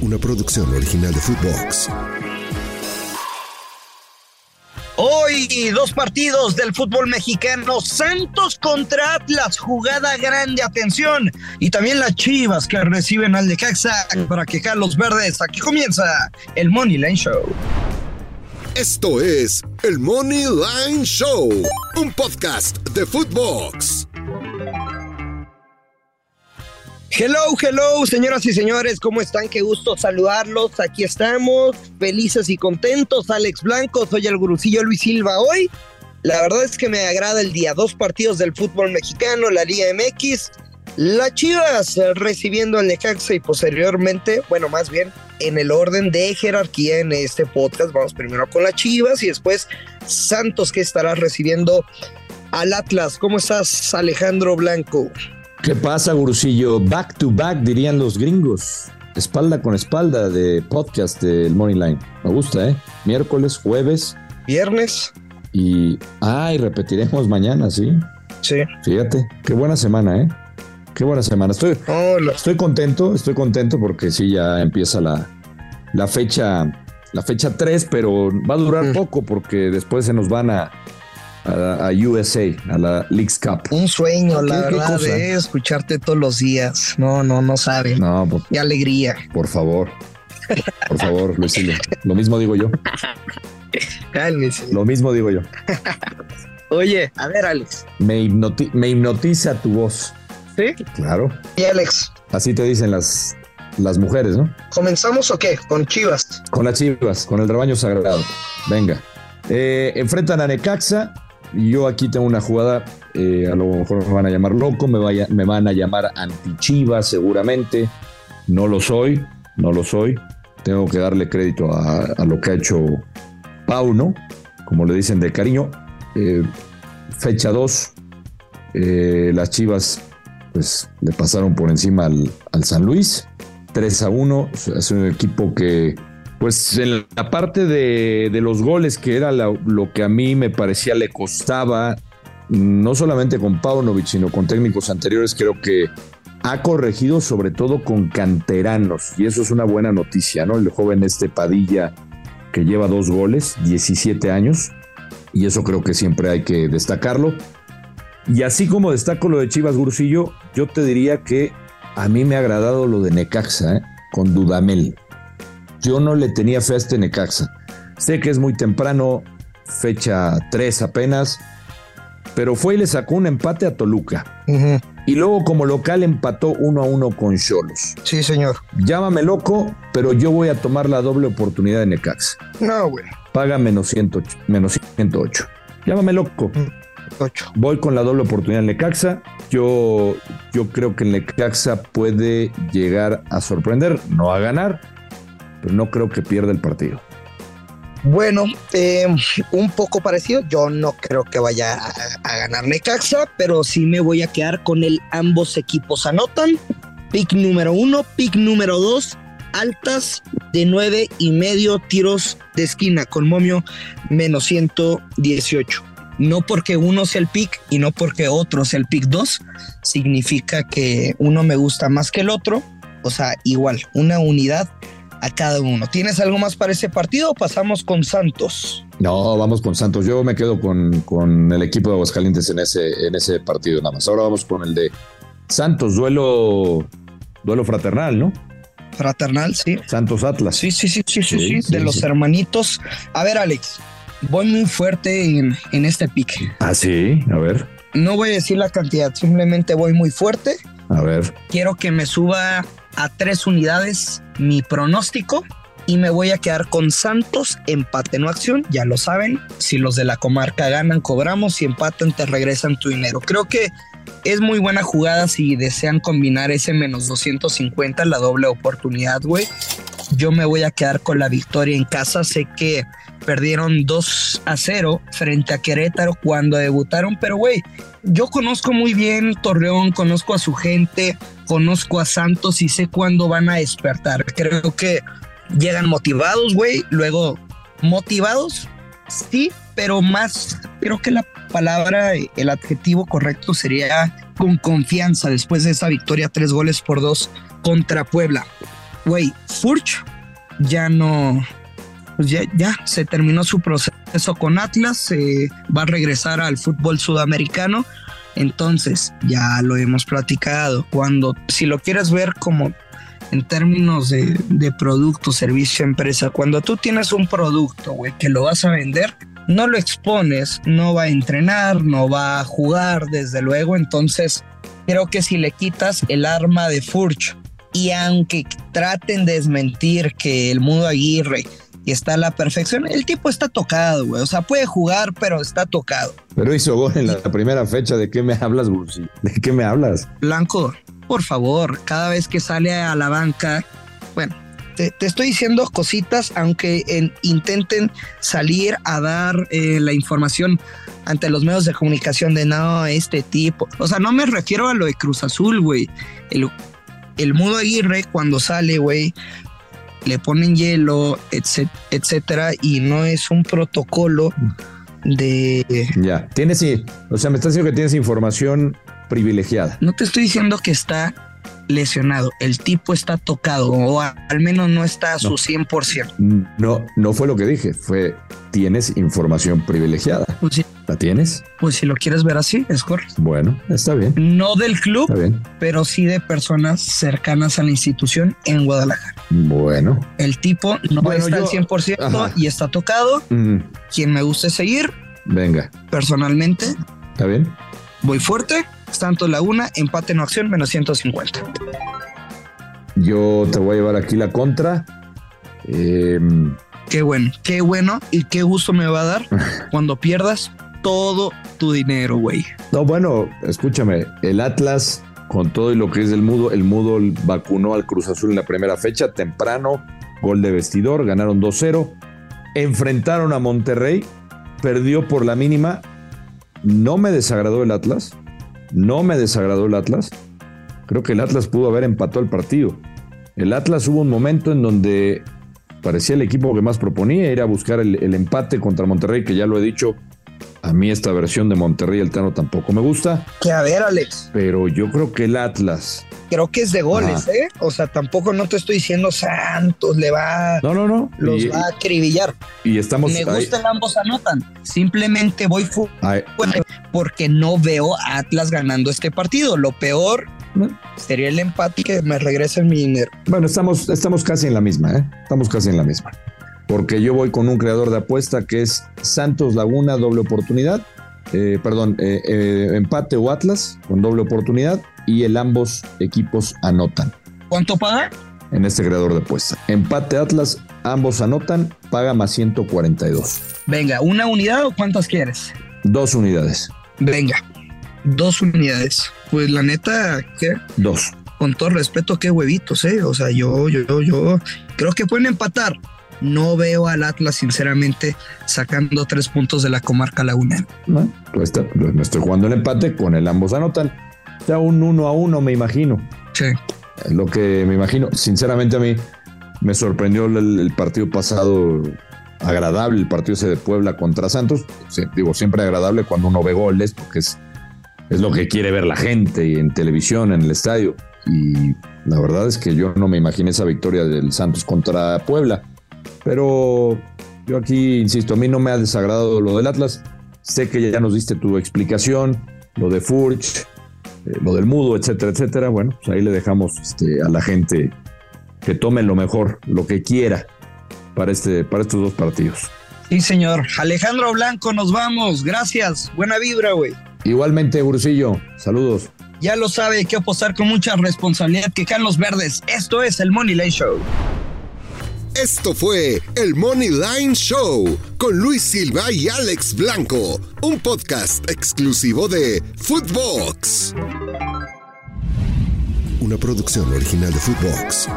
una producción original de Footbox. Hoy dos partidos del fútbol mexicano, Santos contra Atlas, jugada grande, atención, y también las Chivas que reciben al Necaxa para quejar los verdes. Aquí comienza el Money Line Show. Esto es el Money Line Show, un podcast de Footbox. Hello, hello, señoras y señores, ¿cómo están? Qué gusto saludarlos. Aquí estamos, felices y contentos. Alex Blanco, soy el gurucillo Luis Silva hoy. La verdad es que me agrada el día. Dos partidos del fútbol mexicano, la Liga MX, la Chivas eh, recibiendo al Necaxa y posteriormente, bueno, más bien en el orden de jerarquía en este podcast, vamos primero con la Chivas y después Santos que estará recibiendo al Atlas. ¿Cómo estás, Alejandro Blanco? ¿Qué pasa, gurusillo? Back to back, dirían los gringos. Espalda con espalda de podcast del Money Line. Me gusta, ¿eh? Miércoles, jueves. Viernes. Y. Ah, y repetiremos mañana, ¿sí? Sí. Fíjate, qué buena semana, ¿eh? Qué buena semana. Estoy, estoy contento, estoy contento porque sí, ya empieza la, la fecha. La fecha 3, pero va a durar poco porque después se nos van a, a, USA, a la Leagues Cup. Un sueño, la verdad, de escucharte todos los días. No, no, no sabe. No, por, Qué alegría. Por favor. Por favor, Luisillo. Lo mismo digo yo. Cálmese. Lo mismo digo yo. Oye, a ver, Alex. Me, hipnotiza tu voz. ¿Sí? Claro. Y Alex. Así te dicen las, las mujeres, ¿no? ¿Comenzamos o qué? Con Chivas. Con las Chivas, con el rebaño sagrado. Venga. Eh, enfrentan a Necaxa yo aquí tengo una jugada, eh, a lo mejor me van a llamar loco, me, van a llamar antichiva seguramente. No lo soy, no lo soy. Tengo que darle crédito a, lo que ha hecho Pau, ¿no? Como le dicen de cariño. Eh, fecha 2, eh, las Chivas pues le pasaron por encima al, San Luis. 3 a 1, es un equipo que pues en la parte de, los goles, que era lo, que a mí me parecía le costaba, no solamente con Paunovic, sino con técnicos anteriores, creo que ha corregido sobre todo con canteranos, y eso es una buena noticia, ¿no? El joven este Padilla, que lleva dos goles, 17 años, y eso creo que siempre hay que destacarlo. Y así como destaco lo de Chivas Gursillo, yo te diría que a mí me ha agradado lo de Necaxa, ¿eh? con Dudamel. Yo no le tenía fe a este Necaxa. Sé que es muy temprano, fecha 3 apenas, pero fue y le sacó un empate a Toluca. Y luego como local empató uno a uno con Cholos. Sí, señor. Llámame loco, pero yo voy a tomar la doble oportunidad de Necaxa. No, güey. Paga menos, 108, menos 108. Llámame loco. 8. Voy con la doble oportunidad en Necaxa. Yo, yo creo que el Necaxa puede llegar a sorprender, no a ganar, pero no creo que pierda el partido. Bueno, eh, un poco parecido. Yo no creo que vaya a, ganar Necaxa, pero sí me voy a quedar con el ambos equipos anotan. Pick número uno, pick número dos, altas de nueve y medio tiros de esquina con momio menos 118. No porque uno sea el pick y no porque otro sea el pick dos, significa que uno me gusta más que el otro. O sea, igual, una unidad a cada uno. ¿Tienes algo más para ese partido o pasamos con Santos? No, vamos con Santos. Yo me quedo con, con el equipo de Aguascalientes en ese, en ese partido nada más. Ahora vamos con el de Santos, duelo, duelo fraternal, ¿no? Fraternal, sí. Santos Atlas. Sí, sí, sí, sí, sí, de los hermanitos. A ver, Alex, voy muy fuerte en, en este pique. Ah, sí, a ver. No voy a decir la cantidad, simplemente voy muy fuerte. A ver. Quiero que me suba a tres unidades mi pronóstico y me voy a quedar con Santos, empate no acción, ya lo saben, si los de la comarca ganan, cobramos, si empatan, te regresan tu dinero. Creo que es muy buena jugada si desean combinar ese menos 250, la doble oportunidad, güey. Yo me voy a quedar con la victoria en casa, sé que perdieron 2 a 0 frente a Querétaro cuando debutaron, pero güey, yo conozco muy bien Torreón, conozco a su gente, conozco a Santos y sé cuándo van a despertar. Creo que llegan motivados, güey. Luego, motivados, sí, pero más, creo que la palabra, el adjetivo correcto sería con confianza después de esa victoria, tres goles por dos contra Puebla. Güey, Furch ya no, pues ya, ya se terminó su proceso con Atlas, va a regresar al fútbol sudamericano. Entonces, ya lo hemos platicado. Cuando, si lo quieres ver como en términos de, de producto, servicio, empresa, cuando tú tienes un producto, güey, que lo vas a vender, no lo expones, no va a entrenar, no va a jugar, desde luego. Entonces, creo que si le quitas el arma de Furch y aunque traten de desmentir que el Mudo Aguirre está a la perfección, el tipo está tocado, güey. O sea, puede jugar, pero está tocado. Pero hizo gol en la primera fecha. ¿De qué me hablas, Bursi? ¿De qué me hablas? Blanco, por favor, cada vez que sale a la banca, bueno, te, estoy diciendo cositas, aunque intenten salir a dar eh, la información ante los medios de comunicación de no, este tipo. O sea, no me refiero a lo de Cruz Azul, güey. El, el Mudo Aguirre, cuando sale, güey, le ponen hielo, etcétera, y no es un protocolo de... Ya, tienes, o sea, me estás diciendo que tienes información privilegiada. No te estoy diciendo que está lesionado, el tipo está tocado o al menos no está a su 100%. No, no fue lo que dije, fue tienes información privilegiada. Pues ¿La tienes? Pues si lo quieres ver así, es correcto. Bueno, está bien. No del club, pero sí de personas cercanas a la institución en Guadalajara. Bueno. El tipo no está al 100% y está tocado. Quien me guste seguir. Venga. Personalmente. ¿Está bien? Voy fuerte Santos Laguna, empate no acción, menos 150. Yo te voy a llevar aquí la contra. Em, qué bueno, qué bueno y qué gusto me va a dar cuando pierdas todo tu dinero, güey. No, bueno, escúchame, el Atlas, con todo y lo que es el Mudo, el Mudo vacunó al Cruz Azul en la primera fecha, temprano, gol de vestidor, ganaron 2-0, enfrentaron a Monterrey, perdió por la mínima, no me desagradó el Atlas, no me desagradó el Atlas. Creo que el Atlas pudo haber empatado el partido. El Atlas hubo un momento en donde parecía el equipo que más proponía, ir a buscar el, empate contra Monterrey, que ya lo he dicho, a mí esta versión de Monterrey el Tano tampoco me gusta. Que a ver, Alex. Pero yo creo que el Atlas. Creo que es de goles, ¿eh? O sea, tampoco no te estoy diciendo Santos le va. No, no, no. Los va a acribillar. Y estamos. Me gustan ambos anotan. Simplemente voy porque no veo a Atlas ganando este partido. Lo peor sería el empate que me regrese mi dinero. Bueno, estamos, estamos casi en la misma, ¿eh? Estamos casi en la misma porque yo voy con un creador de apuesta que es Santos Laguna, doble oportunidad, eh, perdón, eh, eh, empate o Atlas con doble oportunidad y el ambos equipos anotan. ¿Cuánto paga? En este creador de apuesta. Empate Atlas, ambos anotan, paga más 142. Venga, ¿una unidad o cuántas quieres? Dos unidades. Venga, dos unidades. Pues la neta, ¿qué? Dos. Con todo respeto, qué huevitos, ¿eh? O sea, yo, yo, yo creo que pueden empatar no veo al Atlas, sinceramente, sacando tres puntos de la comarca Laguna. No, pues me estoy jugando el empate con el ambos anotan. Ya un uno a uno, me imagino. Sí. Lo que me imagino. Sinceramente, a mí me sorprendió el, partido pasado agradable, el partido ese de Puebla contra Santos. digo, siempre agradable cuando uno ve goles, porque es, es lo que quiere ver la gente y en televisión, en el estadio. Y la verdad es que yo no me imaginé esa victoria del Santos contra Puebla. Pero yo aquí, insisto, a mí no me ha desagradado lo del Atlas. Sé que ya nos diste tu explicación, lo de Furch, eh, lo del mudo, etcétera, etcétera. Bueno, pues ahí le dejamos este, a la gente que tome lo mejor, lo que quiera para, este, para estos dos partidos. Sí, señor. Alejandro Blanco, nos vamos. Gracias. Buena vibra, güey. Igualmente, Gurusillo. Saludos. Ya lo sabe, hay que apostar con mucha responsabilidad que caen los verdes. Esto es el Money Line Show. Esto fue el Money Line Show con Luis Silva y Alex Blanco, un podcast exclusivo de Footbox. Una producción original de Footbox.